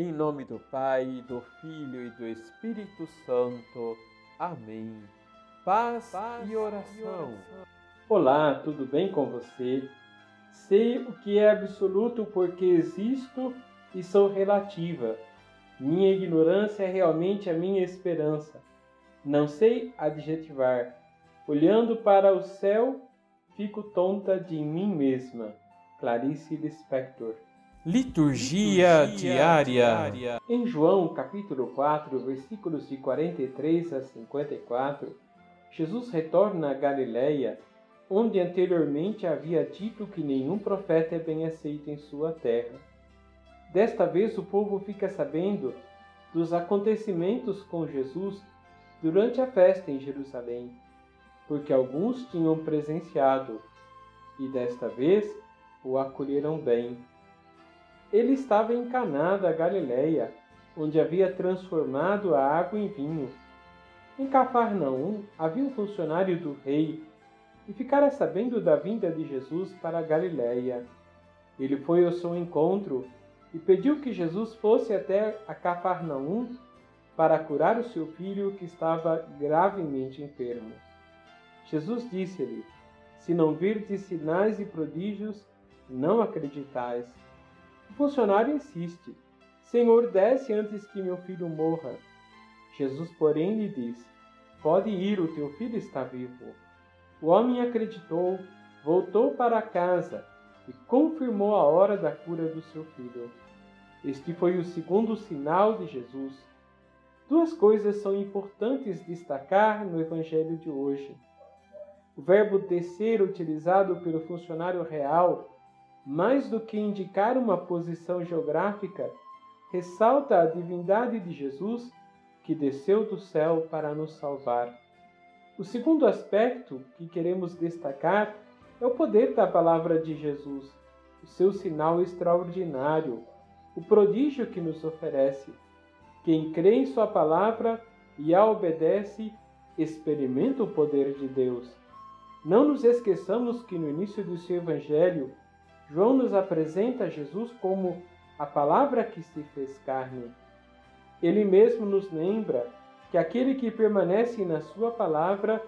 Em nome do Pai, do Filho e do Espírito Santo. Amém. Paz, Paz e, oração. e oração. Olá, tudo bem com você? Sei o que é absoluto porque existo e sou relativa. Minha ignorância é realmente a minha esperança. Não sei adjetivar. Olhando para o céu, fico tonta de mim mesma. Clarice Lispector Liturgia, Liturgia diária. diária. Em João, capítulo 4, versículos de 43 a 54, Jesus retorna a Galiléia, onde anteriormente havia dito que nenhum profeta é bem aceito em sua terra. Desta vez o povo fica sabendo dos acontecimentos com Jesus durante a festa em Jerusalém, porque alguns tinham presenciado, e desta vez o acolheram bem. Ele estava em Caná da Galileia, onde havia transformado a água em vinho. Em Cafarnaum havia um funcionário do rei e ficara sabendo da vinda de Jesus para a Galileia. Ele foi ao seu encontro e pediu que Jesus fosse até a Cafarnaum para curar o seu filho que estava gravemente enfermo. Jesus disse-lhe: Se não virdes sinais e prodígios, não acreditais. O funcionário insiste: Senhor, desce antes que meu filho morra. Jesus, porém, lhe diz: Pode ir, o teu filho está vivo. O homem acreditou, voltou para casa e confirmou a hora da cura do seu filho. Este foi o segundo sinal de Jesus. Duas coisas são importantes destacar no Evangelho de hoje. O verbo descer, utilizado pelo funcionário real, mais do que indicar uma posição geográfica, ressalta a divindade de Jesus que desceu do céu para nos salvar. O segundo aspecto que queremos destacar é o poder da palavra de Jesus, o seu sinal extraordinário, o prodígio que nos oferece. Quem crê em Sua palavra e a obedece, experimenta o poder de Deus. Não nos esqueçamos que no início do seu Evangelho, João nos apresenta Jesus como a palavra que se fez carne. Ele mesmo nos lembra que aquele que permanece na Sua palavra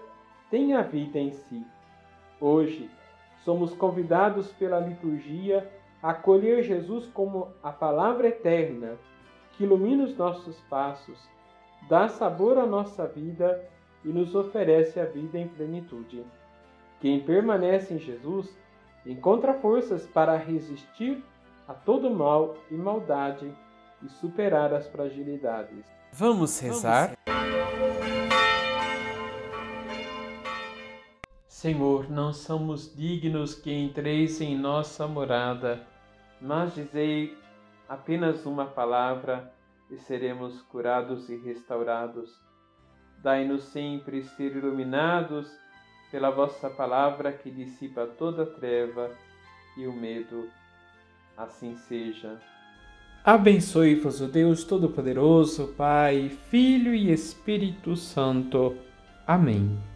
tem a vida em si. Hoje, somos convidados pela liturgia a acolher Jesus como a palavra eterna que ilumina os nossos passos, dá sabor à nossa vida e nos oferece a vida em plenitude. Quem permanece em Jesus encontra forças para resistir a todo mal e maldade e superar as fragilidades. Vamos rezar? Senhor, não somos dignos que entreis em nossa morada, mas dizei apenas uma palavra e seremos curados e restaurados. Dai-nos sempre ser iluminados pela vossa palavra que dissipa toda treva e o medo. Assim seja. Abençoe-vos o Deus Todo-Poderoso, Pai, Filho e Espírito Santo. Amém.